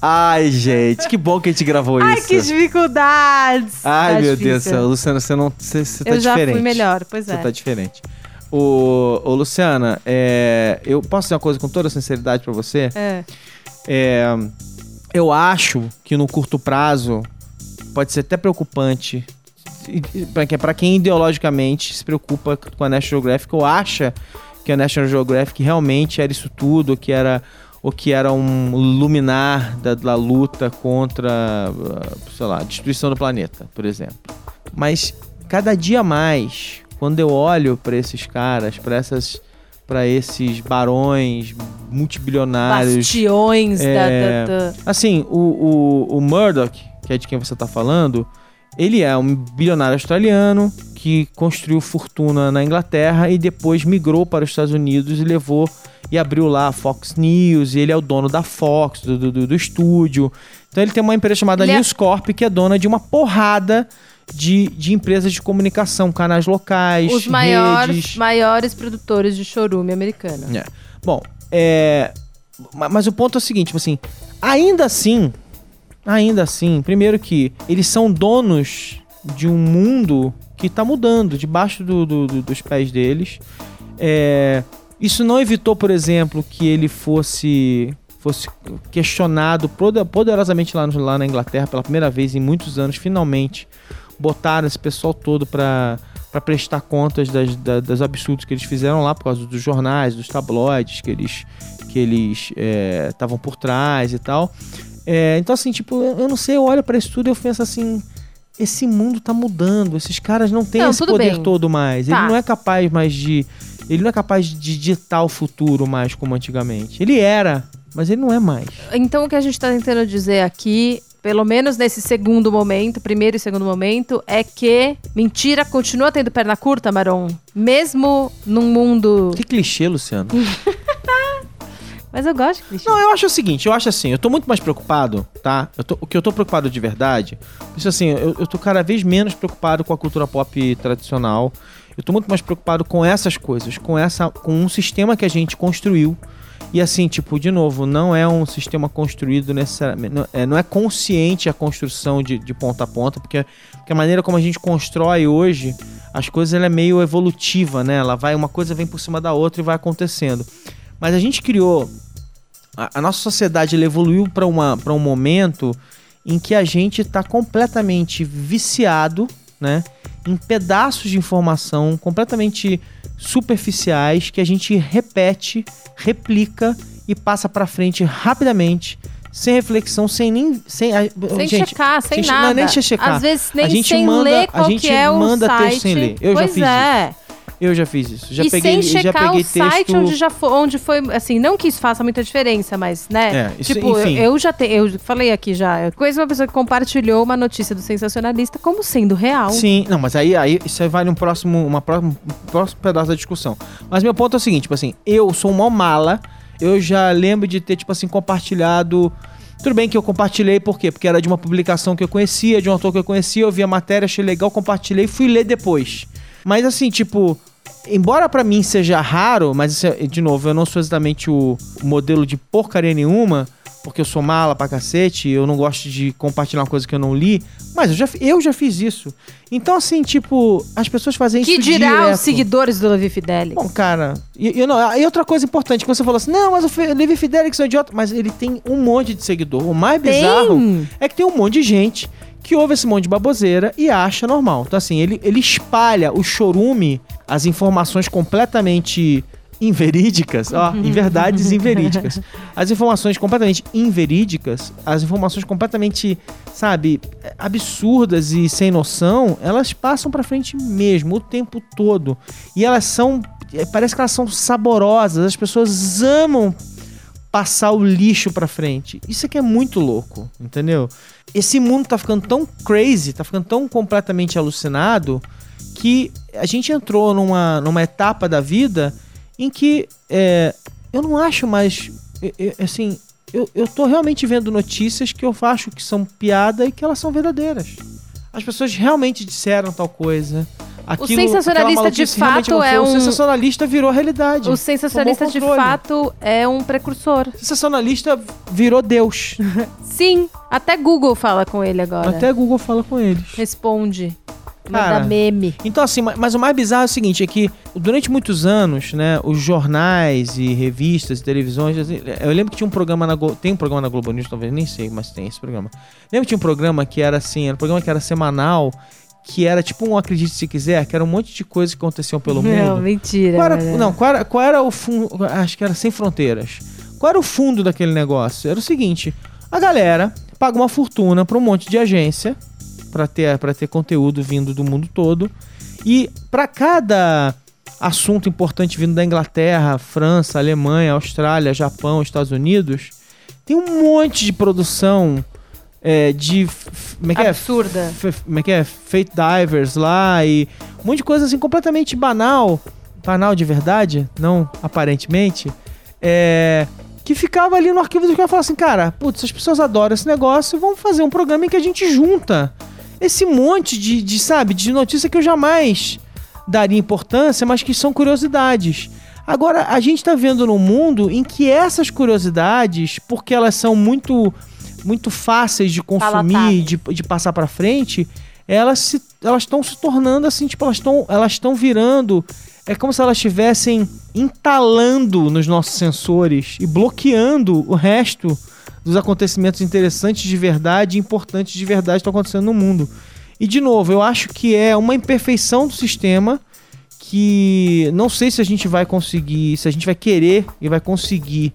B: Ai, gente, que bom que a gente gravou
C: Ai,
B: isso.
C: que dificuldades!
B: Ai,
C: Tá
B: meu Deus
C: difícil.
B: céu. Luciana, você não. Você, você tá
C: Eu já
B: diferente.
C: fui melhor, pois
B: Você
C: é.
B: tá diferente. Ô, ô Luciana, é, eu posso dizer uma coisa com toda sinceridade pra você?
C: É.
B: É, eu acho que no curto prazo pode ser até preocupante para quem, ideologicamente se preocupa com a National Geographic ou acha que a National Geographic realmente era isso tudo, que era ou que era um luminar da, da luta contra, ah, sei lá, a destruição do planeta, por exemplo. Mas cada dia mais, quando eu olho para esses caras, para essas para esses barões multibilionários,
C: Bastiões
B: É,
C: da, da- da-
B: Assim, o, o, o Murdoch, que é de quem você tá falando, ele é um bilionário australiano que construiu fortuna na Inglaterra e depois migrou para os Estados Unidos e levou e abriu lá a Fox News. E ele é o dono da Fox, do, do, do estúdio. Então ele tem uma empresa chamada
C: Ele é-
B: News Corp, que é dona de uma porrada de, de empresas de comunicação, canais locais,
C: Os maiores,
B: redes.
C: maiores produtores de chorume americano.
B: É. Bom, é. ma- Mas o ponto é o seguinte, tipo assim, ainda assim, ainda assim, primeiro que eles são donos de um mundo que tá mudando debaixo do- do- do- dos pés deles. É, isso não evitou, por exemplo, que ele fosse fosse questionado poder- poderosamente lá, no- lá na Inglaterra pela primeira vez em muitos anos, finalmente botaram esse pessoal todo para para prestar contas das, da- das absurdos que eles fizeram lá por causa dos jornais, dos tabloides que eles que eles estavam por trás e tal. É, então assim, tipo, eu, não sei, eu olho para isso tudo e eu penso assim, esse mundo tá mudando, esses caras não têm
C: Não,
B: esse poder
C: bem.
B: todo mais.
C: Tá.
B: Ele não é capaz mais de ele não é capaz de ditar o futuro mais como antigamente. Ele era, mas ele não é mais.
C: Então, o que a gente tá tentando dizer aqui, pelo menos nesse segundo momento, primeiro e segundo momento, é que mentira continua tendo perna curta, Maron. Mesmo num mundo.
B: Que clichê, Luciano.
C: Mas eu gosto de clichê.
B: Não, eu acho o seguinte, eu acho assim, eu tô muito mais preocupado, tá? Eu tô- o que eu tô preocupado de verdade, isso assim, eu, eu tô cada vez menos preocupado com a cultura pop tradicional. Eu tô muito mais preocupado com essas coisas, com essa, com um sistema que a gente construiu. E assim, tipo, de novo, não é um sistema construído necessariamente. Não é, não é consciente a construção de, de ponta a ponta, porque, porque a maneira como a gente constrói hoje, as coisas ela é meio evolutiva, né? Ela vai, uma coisa vem por cima da outra e vai acontecendo. Mas a gente criou a, a nossa sociedade ela evoluiu para um momento em que a gente está completamente viciado, né? Em pedaços de informação completamente superficiais que a gente repete, replica e passa para frente rapidamente, sem reflexão, sem nem sem a-
C: Sem
B: gente,
C: checar, sem,
B: sem
C: nada.
B: não nem checar.
C: Às vezes nem
B: A gente
C: sem
B: manda-
C: ler
B: a
C: qual
B: gente
C: que é o
B: manda
C: site.
B: texto sem ler. Eu já
C: pois
B: fiz
C: é.
B: Eu já fiz isso. Já
C: e
B: peguei,
C: sem
B: já
C: checar
B: peguei
C: o site
B: texto
C: onde já foi, onde foi, assim, não que isso faça muita diferença, mas, né?
B: É, isso-
C: tipo, eu,
B: enfim.
C: eu já tenho, eu falei aqui já, eu conheço uma pessoa que compartilhou uma notícia do sensacionalista como sendo real.
B: Sim, não, mas aí, aí isso aí vale um próximo, uma próximo, um próximo pedaço da discussão. Mas meu ponto é o seguinte, tipo assim, eu sou um mó mala, eu já lembro de ter, tipo assim, compartilhado. Tudo bem que eu compartilhei, por quê? Porque era de uma publicação que eu conhecia, de um autor que eu conhecia, eu vi a matéria, achei legal, compartilhei fui ler depois. Mas assim, tipo, embora pra mim seja raro, mas é- de novo, eu não sou exatamente o, modelo de porcaria nenhuma, porque eu sou mala pra cacete, eu não gosto de compartilhar uma coisa que eu não li, mas eu já, eu já fiz isso. Então, assim, tipo, as pessoas fazem
C: Que
B: isso
C: dirá
B: direto.
C: os seguidores do Levi Fidelix?
B: Bom, cara, e, e não, e outra coisa importante, que você falou assim, não, mas o Levi Fidelix é um idiota, mas ele tem um monte de seguidor. O mais
C: Tem.
B: bizarro é que tem um monte de gente que ouve esse monte de baboseira e acha normal. Então, assim, ele, ele espalha o chorume, as informações completamente inverídicas, ó, em verdades inverídicas. As informações completamente inverídicas, as informações completamente, sabe, absurdas e sem noção, elas passam pra frente mesmo, o tempo todo. E elas são, eh, parece que elas são saborosas, as pessoas amam passar o lixo pra frente. Isso aqui é muito louco, entendeu? Esse mundo tá ficando tão crazy, tá ficando tão completamente alucinado que a gente entrou numa, numa etapa da vida em que é, eu não acho mais. assim, eu, eu tô realmente vendo notícias que eu acho que são piada e que elas são verdadeiras. As pessoas realmente disseram tal coisa. Aquilo,
C: sensacionalista
B: aquela
C: de fato é um-
B: O sensacionalista virou realidade.
C: O sensacionalista de fato é um precursor.
B: O sensacionalista virou Deus.
C: Sim, até Google fala com ele agora.
B: Até Google fala com eles.
C: Responde.
B: Cara,
C: Manda meme.
B: Então, assim, ma- mas o mais bizarro é o seguinte: é que durante muitos anos, né, os jornais e revistas e televisões. assim, Eu lembro que tinha um programa na Globo. Tem um programa na Globo News, talvez, nem sei, mas tem esse programa. Lembro que tinha um programa que era assim, era um programa que era semanal, que era tipo um Acredite Se Quiser, que era um monte de coisas que aconteciam pelo
C: Não,
B: mundo.
C: mentira.
B: Qual era, não, qual era, qual era o fundo. Acho que era Sem Fronteiras. Qual era o fundo daquele negócio? Era o seguinte: a galera paga uma fortuna pra um monte de agência pra ter, pra ter conteúdo vindo do mundo todo. E pra cada assunto importante vindo da Inglaterra, França, Alemanha, Austrália, Japão, Estados Unidos, tem um monte de produção é, de. Como é que é?
C: Absurda.
B: F- Como é que é? Fate Divers lá e um monte de coisa assim completamente banal. Banal de verdade, não aparentemente. É. Que ficava ali no arquivo do cara e falava assim, cara, putz, as pessoas adoram esse negócio, vamos fazer um programa em que a gente junta esse monte de, de, sabe, de notícia que eu jamais daria importância, mas que são curiosidades. Agora, a gente tá vendo num mundo em que essas curiosidades, porque elas são muito muito fáceis de consumir,
C: Palatáveis.
B: de, de passar pra frente, elas se elas estão se tornando assim, tipo, elas estão elas estão virando é como se elas estivessem entalando nos nossos sensores e bloqueando o resto dos acontecimentos interessantes de verdade e importantes de verdade que estão acontecendo no mundo. E de novo, eu acho que é uma imperfeição do sistema que não sei se a gente vai conseguir, se a gente vai querer e vai conseguir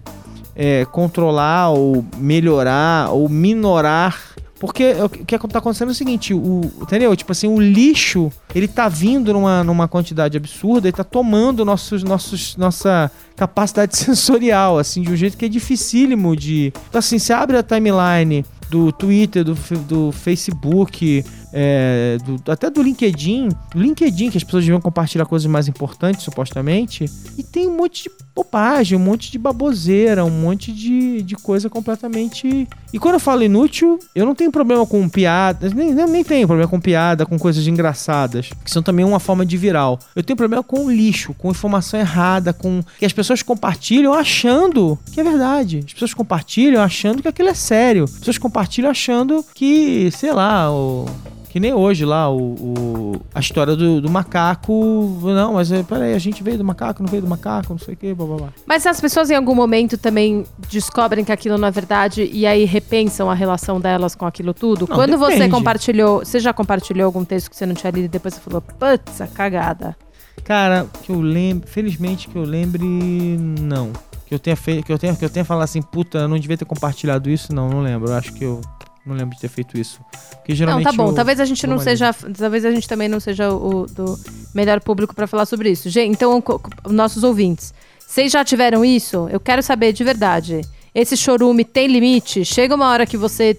B: é, controlar ou melhorar ou minorar. Porque o que está acontecendo é o seguinte, o, entendeu? Tipo assim, o lixo, ele tá vindo numa, numa quantidade absurda e tá tomando nossos, nossos, nossa capacidade sensorial, assim, de um jeito que é dificílimo de... Então, assim, você abre a timeline do Twitter, do, do Facebook, é, do- até do LinkedIn, do LinkedIn, que as pessoas deviam compartilhar coisas mais importantes, supostamente, e tem um monte de bobagem, um monte de baboseira, um monte de, de coisa completamente. E quando eu falo inútil, eu não tenho problema com piadas, nem, nem tenho problema com piada, com coisas engraçadas, que são também uma forma de viral. Eu tenho problema com lixo, com informação errada, com que as pessoas compartilham achando que é verdade. As pessoas compartilham achando que aquilo é sério. As pessoas compartilham achando que, sei lá, o. Que nem hoje lá, o, o- a história do, do macaco. Não, mas é, peraí, a gente veio do macaco, não veio do macaco, não sei o que, blá blá blá.
C: Mas as pessoas em algum momento também descobrem que aquilo não é verdade e aí repensam a relação delas com aquilo tudo?
B: Não,
C: Quando você
B: depende.
C: compartilhou, você já compartilhou algum texto que você não tinha lido e depois você falou, putz, a cagada.
B: Cara, que eu lembro. Felizmente que eu lembre. Não. Que eu tenha feito. Que eu tenha, que eu tenha falado assim, puta, eu não devia ter compartilhado isso, não, não lembro. Eu acho que eu. Não lembro de ter feito isso. Porque
C: Não,
B: geralmente.
C: tá bom.
B: eu-
C: Talvez a gente não seja. Talvez a gente também não seja o do melhor público pra falar sobre isso. Gente, então, nossos ouvintes, vocês já tiveram isso? Eu quero saber de verdade. Esse chorume tem limite? Chega uma hora que você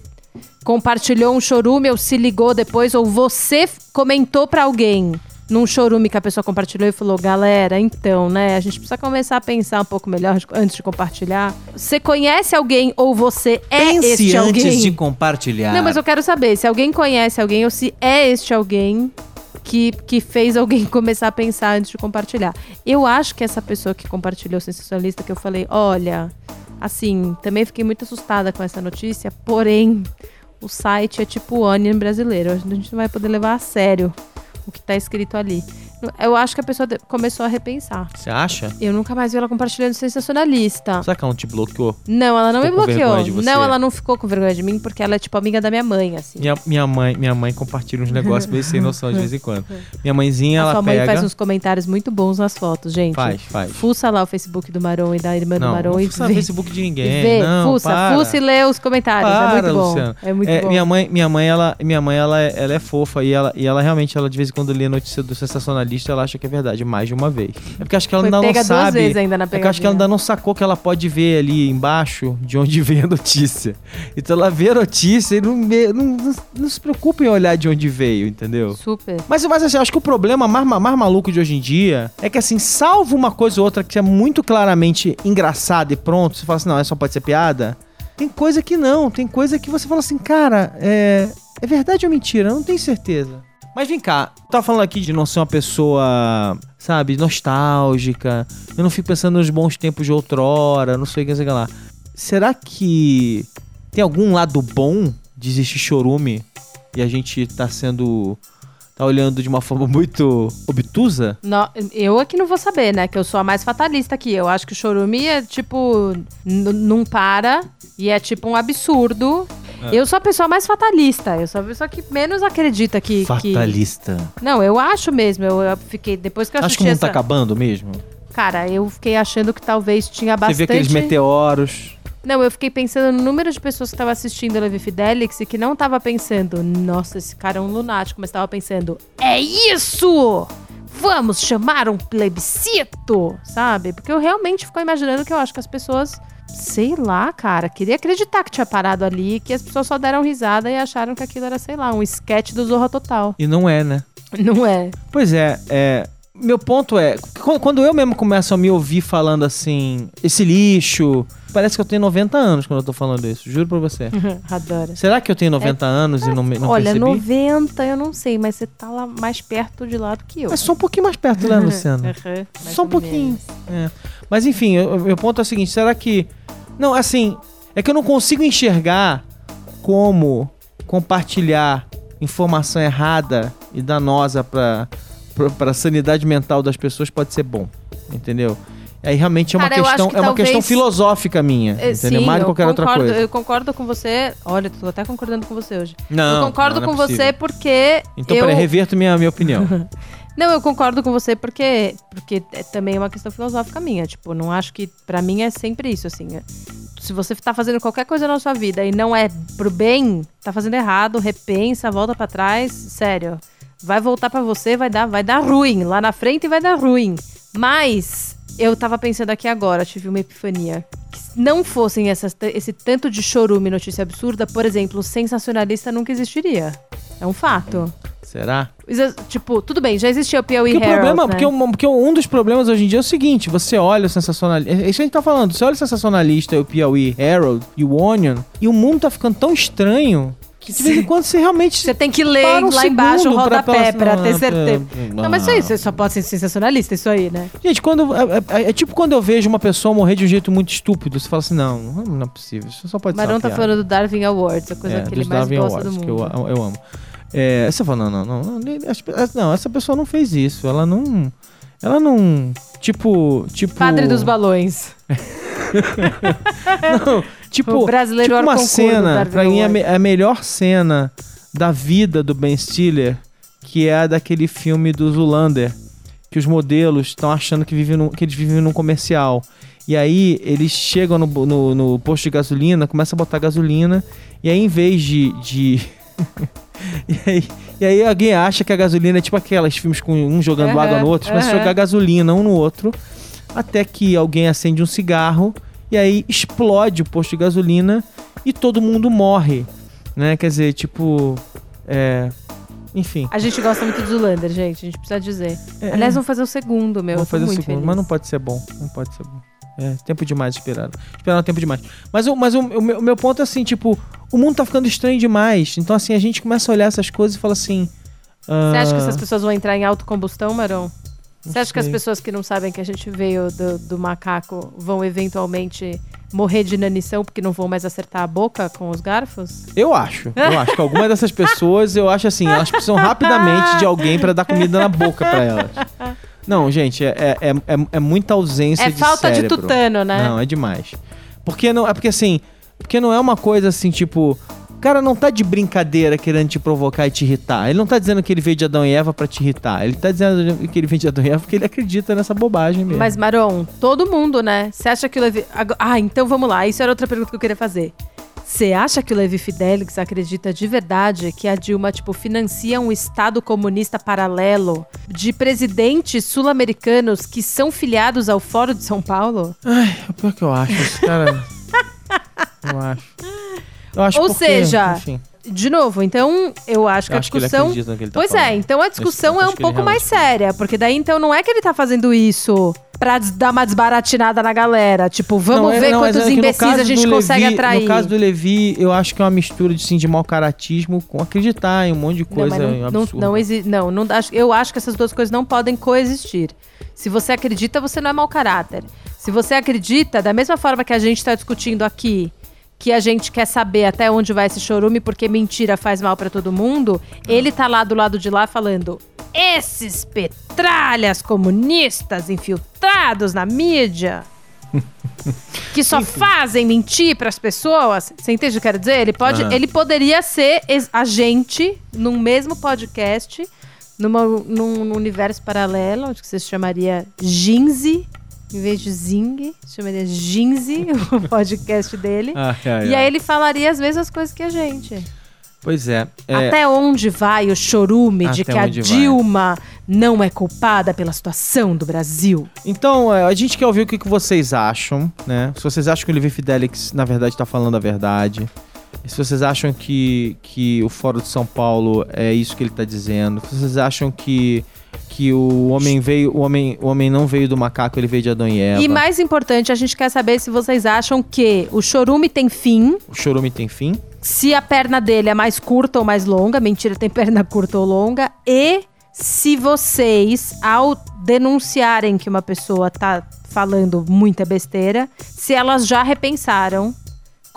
C: compartilhou um chorume ou se ligou depois, ou você comentou pra alguém num chorume que a pessoa compartilhou e falou: galera, então, né? A gente precisa começar a pensar um pouco melhor antes de compartilhar. Você conhece alguém ou você é
D: Pense
C: este
D: antes
C: alguém?
D: de compartilhar.
C: Não, mas eu quero saber se alguém conhece alguém ou se é este alguém que, que fez alguém começar a pensar antes de compartilhar. Eu acho que essa pessoa que compartilhou o sensacionalista, que eu falei, olha, assim, também fiquei muito assustada com essa notícia, porém, o site é tipo o Onion brasileiro. A gente não vai poder levar a sério o que tá escrito ali. Eu acho que a pessoa começou a repensar.
B: Você acha?
C: Eu nunca mais vi ela compartilhando sensacionalista.
B: Será que ela não te bloqueou?
C: Não, ela não
B: Ficou
C: me bloqueou. Não, ela não ficou com vergonha de mim, porque ela é tipo amiga da minha mãe, assim.
B: Minha, minha mãe, minha mãe compartilha uns negócios meio sem noção de vez em quando. Minha mãezinha,
C: a
B: ela
C: sua mãe
B: pega.
C: faz uns comentários muito bons nas fotos, gente.
B: Faz, faz.
C: Fuça lá o Facebook do Maron e da irmã do
B: Não,
C: Maron
B: não
C: e vê.
B: Facebook de ninguém.
C: vê.
B: não,
C: fuça,
B: para.
C: fuça e lê os comentários. é
B: Para,
C: muito bom.
B: Luciano.
C: É muito
B: É,
C: bom.
B: minha mãe, minha mãe, ela, minha mãe, ela, é- ela é fofa e ela, e ela realmente, ela de vez em quando lê notícia do sensacionalista sensacionalista, ela acha que é verdade mais de uma vez. É porque acho que ela
C: Foi
B: ainda não
C: pega duas
B: sabe.
C: vezes ainda na
B: É que eu acho que ela ainda não sacou que ela pode ver ali embaixo de onde vem a notícia. Então ela vê a notícia e não, não, não- não se preocupa em olhar de onde veio, entendeu?
C: Super.
B: Mas, mas assim, eu acho que o problema mais, ma- mais maluco de hoje em dia é que, assim, salvo uma coisa ou outra que é muito claramente engraçada e pronto, você fala assim, não, só pode ser piada. Tem coisa que não, tem coisa que você fala assim, cara, é, é verdade ou mentira? Eu não tenho certeza. Mas vem cá, tava falando aqui de não ser uma pessoa, sabe, nostálgica. Eu não fico pensando nos bons tempos de outrora, não sei o que, sei lá. Será que tem algum lado bom de existir chorume e a gente tá sendo. tá olhando de uma forma muito obtusa?
C: Não, eu aqui não vou saber, né? Que eu sou a mais fatalista aqui. Eu acho que o chorume é tipo. Não para e é tipo um absurdo.
B: É.
C: Eu sou a pessoa mais fatalista. Eu sou a pessoa que menos acredita que. que...
B: Fatalista.
C: Não, eu acho mesmo. Eu, eu fiquei. Depois que eu
B: Acho que o mundo
C: essa...
B: tá acabando mesmo.
C: Cara, eu fiquei achando que talvez tinha
B: Você
C: bastante.
B: viu aqueles meteoros.
C: Não, eu fiquei pensando no número de pessoas que estavam assistindo a Levi Fidelix e que não tava pensando, nossa, esse cara é um lunático, mas tava pensando, é isso! Vamos chamar um plebiscito, sabe? Porque eu realmente fico imaginando que eu acho que as pessoas, sei lá, cara, queria acreditar que tinha parado ali, que as pessoas só deram risada e acharam que aquilo era, sei lá, um sketch do Zorra Total.
B: E não é, né?
C: Não é?
B: Pois é, é. Meu ponto é, qu- quando eu mesmo começo a me ouvir falando assim, esse lixo, parece que eu tenho 90 anos quando eu tô falando isso, juro pra você.
C: Adoro.
B: Será que eu tenho 90 anos e não, me- não
C: Olha,
B: percebi?
C: 90 eu não sei, mas você tá lá mais perto de lá do que eu.
B: Mas só um pouquinho mais perto, né, Luciano?
C: Uhum,
B: Só um
C: ou
B: pouquinho. É. Mas enfim, o meu ponto é o seguinte: será que. Não, assim, é que eu não consigo enxergar como compartilhar informação errada e danosa pra, pra, pra sanidade mental das pessoas pode ser bom. Entendeu? Aí realmente é uma
C: Cara,
B: questão,
C: que
B: é uma questão
C: talvez-
B: filosófica minha,
C: É,
B: entendeu?
C: sim,
B: Mais de
C: eu
B: qualquer outra
C: concordo-
B: coisa.
C: Eu concordo com você. Olha, tô até concordando com você hoje.
B: Não,
C: eu concordo
B: não, não
C: com
B: é
C: você
B: possível.
C: porque.
B: Então,
C: eu...
B: peraí, reverto minha, minha opinião.
C: Não, eu concordo com você porque, porque é também uma questão filosófica minha. Tipo, não acho que. Pra mim é sempre isso, assim. é- Se você tá fazendo qualquer coisa na sua vida e não é pro bem, tá fazendo errado, repensa, volta pra trás. Sério. Vai voltar pra você, vai dar, vai dar ruim. Lá na frente vai dar ruim. Mas eu tava pensando aqui agora, tive uma epifania. Que se não fossem essas, esse tanto de chorume notícia absurda, por exemplo, sensacionalista nunca existiria. É um fato.
B: Será?
C: Exa- Tipo, tudo bem, já existia o Piauí
B: Porque o
C: Herald,
B: problema,
C: né?
B: porque, um, porque um dos problemas hoje em dia é o seguinte: você olha o sensacionalista. É isso que a gente tá falando. Você olha o sensacionalista, o Piauí Herald e o Onion, e o mundo tá ficando tão estranho que de vez em quando você realmente.
C: Você tem que ler
B: um
C: lá embaixo o
B: segundo pra
C: rodapé pra, ter
B: assim,
C: certeza.
B: não,
C: Não, mas isso aí, você só pode ser sensacionalista, isso aí, né?
B: Gente, quando. É, é- é tipo quando eu vejo uma pessoa morrer de um jeito muito estúpido. Você fala assim: não, não é possível. Isso só pode ser.
C: Marão
B: uma
C: tá
B: piada.
C: falando do Darwin Awards, a coisa
B: é,
C: que ele mais
B: Darwin
C: gosta
B: Awards,
C: do
B: que eu,
C: mundo.
B: eu amo. É, você fala, não, não, não, não, essa pessoa não fez isso, ela não, ela não, tipo, tipo...
C: Padre dos balões.
B: Não, tipo,
C: O brasileiro
B: tipo uma cena, pra mim, é a melhor cena da vida do Ben Stiller, que é a daquele filme do Zulander, que os modelos estão achando que, vivem num- que eles vivem num comercial. E aí eles chegam no, no, no posto de gasolina, começam a botar gasolina, e aí em vez de. de... e, aí, e aí alguém acha que a gasolina é tipo aquelas filmes com um jogando
C: Aham,
B: água no outro, a
C: aham.
B: jogar gasolina um no outro, até que alguém acende um cigarro, e aí explode o posto de gasolina e todo mundo morre. Né? Quer dizer, tipo. É. Enfim.
C: A gente gosta muito do Zulander, gente, a gente precisa dizer.
B: É,
C: Aliás, vamos fazer o segundo, meu.
B: Vamos fazer o segundo,
C: feliz.
B: mas não pode ser bom. Não pode ser bom. É, tempo demais esperar. Esperar um tempo demais. Mas, o, mas o, o meu, o meu ponto é assim, tipo, o mundo tá ficando estranho demais. Então, assim, a gente começa a olhar essas coisas e fala assim.
C: Você acha que
B: ah,
C: essas pessoas vão entrar em autocombustão, Marão?
B: não
C: Você acha que as
B: sei.
C: pessoas que não sabem que a gente veio do, do macaco vão eventualmente morrer de inanição porque não vão mais acertar a boca com os garfos?
B: Eu acho. Eu acho que algumas dessas pessoas, eu acho assim, elas precisam rapidamente de alguém pra dar comida na boca pra elas. Não, gente, é, é, é, é- é muita ausência
C: É
B: de
C: falta de
B: cérebro.
C: tutano, né?
B: Não, é demais. Porque não, é porque assim, porque não é uma coisa assim, tipo, o cara não tá de brincadeira querendo te provocar e te irritar. Ele não tá dizendo que ele veio de Adão e Eva pra te irritar. Ele tá dizendo que ele veio de Adão e Eva porque ele acredita nessa bobagem mesmo.
C: Mas, Maron, todo mundo, né? Você acha que o Levi. Ah, então vamos lá. Isso era outra pergunta que eu queria fazer. Você acha que o Levi Fidelix acredita de verdade que a Dilma, tipo, financia um Estado comunista paralelo de presidentes sul-americanos que são filiados ao Fórum de São Paulo?
B: Ai, é o pior que eu acho. Esse cara. eu acho. Eu acho
C: Ou
B: porque,
C: seja,
B: enfim,
C: De novo, então eu acho que
B: eu
C: a
B: que
C: discussão.
B: que ele tá
C: pois
B: falando.
C: é, então a discussão é um
B: que
C: pouco mais séria, porque daí então não é que ele tá fazendo isso pra dar uma desbaratinada na galera. Tipo, vamos
B: Não, é-
C: ver
B: não,
C: quantos
B: é que
C: imbecis a gente consegue
B: Levi-
C: atrair.
B: No caso do Levi, eu acho que é uma mistura de, assim, de mau caratismo com acreditar em um monte de
C: Não,
B: coisa
C: não, não,
B: absurda.
C: não, exi- não, não acho- eu acho que essas duas coisas não podem coexistir. Se você acredita, você não é mau caráter. Se você acredita, da mesma forma que a gente está discutindo aqui, que a gente quer saber até onde vai esse chorume, porque mentira faz mal pra todo mundo, ele tá lá do lado de lá falando: esses petralhas comunistas infiltrados na mídia. Que só fazem mentir pras pessoas. Você entende o que eu quero dizer? Ele, pode,
B: Ah.
C: ele poderia ser ex- a gente num mesmo podcast, numa, num, num universo paralelo, onde que você chamaria Ginzi, em vez de Zing, chamaria Ginzi, o podcast dele.
B: Ai, ai,
C: E
B: ai.
C: aí ele falaria as mesmas coisas que a gente.
B: Pois é. é
C: Até onde vai o chorume de
B: Até
C: que a
B: onde vai.
C: Dilma não é culpada pela situação do Brasil?
B: Então, é, a gente quer ouvir o que, que vocês acham, né? Se vocês acham que o Levi Fidelix, na verdade, tá falando a verdade. Se vocês acham que, que o Fórum de São Paulo é isso que ele tá dizendo. Se vocês acham que, que o homem veio. O homem, o homem não veio do macaco, ele veio de Adão e Eva.
C: E mais importante, a gente quer saber se vocês acham que o chorume tem fim,
B: O chorume tem fim?
C: se a perna dele é mais curta ou mais longa, mentira, tem perna curta ou longa, e se vocês, ao denunciarem que uma pessoa tá falando muita besteira, se elas já repensaram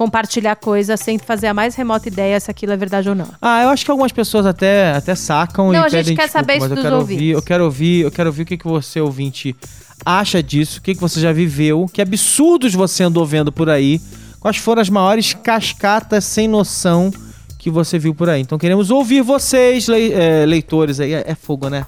C: compartilhar coisa sem fazer a mais remota ideia se aquilo é verdade ou não.
B: Ah, eu acho que algumas pessoas até, até sacam
C: Não,
B: e
C: a gente
B: pedem
C: quer
B: desculpa,
C: saber isso
B: mas eu quero
C: ouvintes.
B: ouvir, eu quero ouvir, eu quero ouvir o que, que você, ouvinte, acha disso, o que, que você já viveu, que absurdos você andou vendo por aí, quais foram as maiores cascatas sem noção que você viu por aí. Então queremos ouvir vocês, lei- é, leitores aí. É, é fogo, né?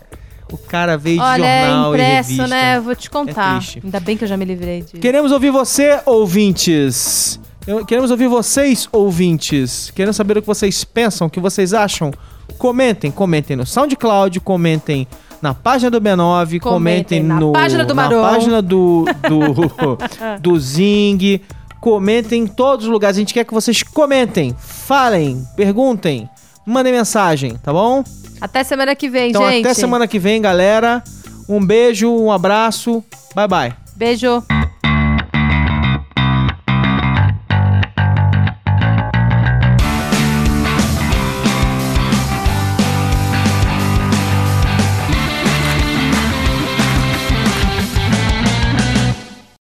B: O cara veio de
C: Olha, é
B: jornal e
C: impresso,
B: revista.
C: né? Vou te contar.
B: triste.
C: Ainda bem que eu já me livrei disso.
B: Queremos ouvir você, ouvintes. Queremos ouvir vocês, ouvintes. Queremos saber o que vocês pensam, o que vocês acham. Comentem, comentem no SoundCloud, comentem na página do B9, comentem,
C: Comentem na
B: no,
C: página do
B: na
C: Maron.
B: página do, do, do Zing. Comentem em todos os lugares. A gente quer que vocês comentem, falem, perguntem, mandem mensagem, tá bom?
C: Até semana que vem,
B: Então
C: gente.
B: até semana que vem, galera. Um beijo, um abraço. Bye, bye.
C: Beijo.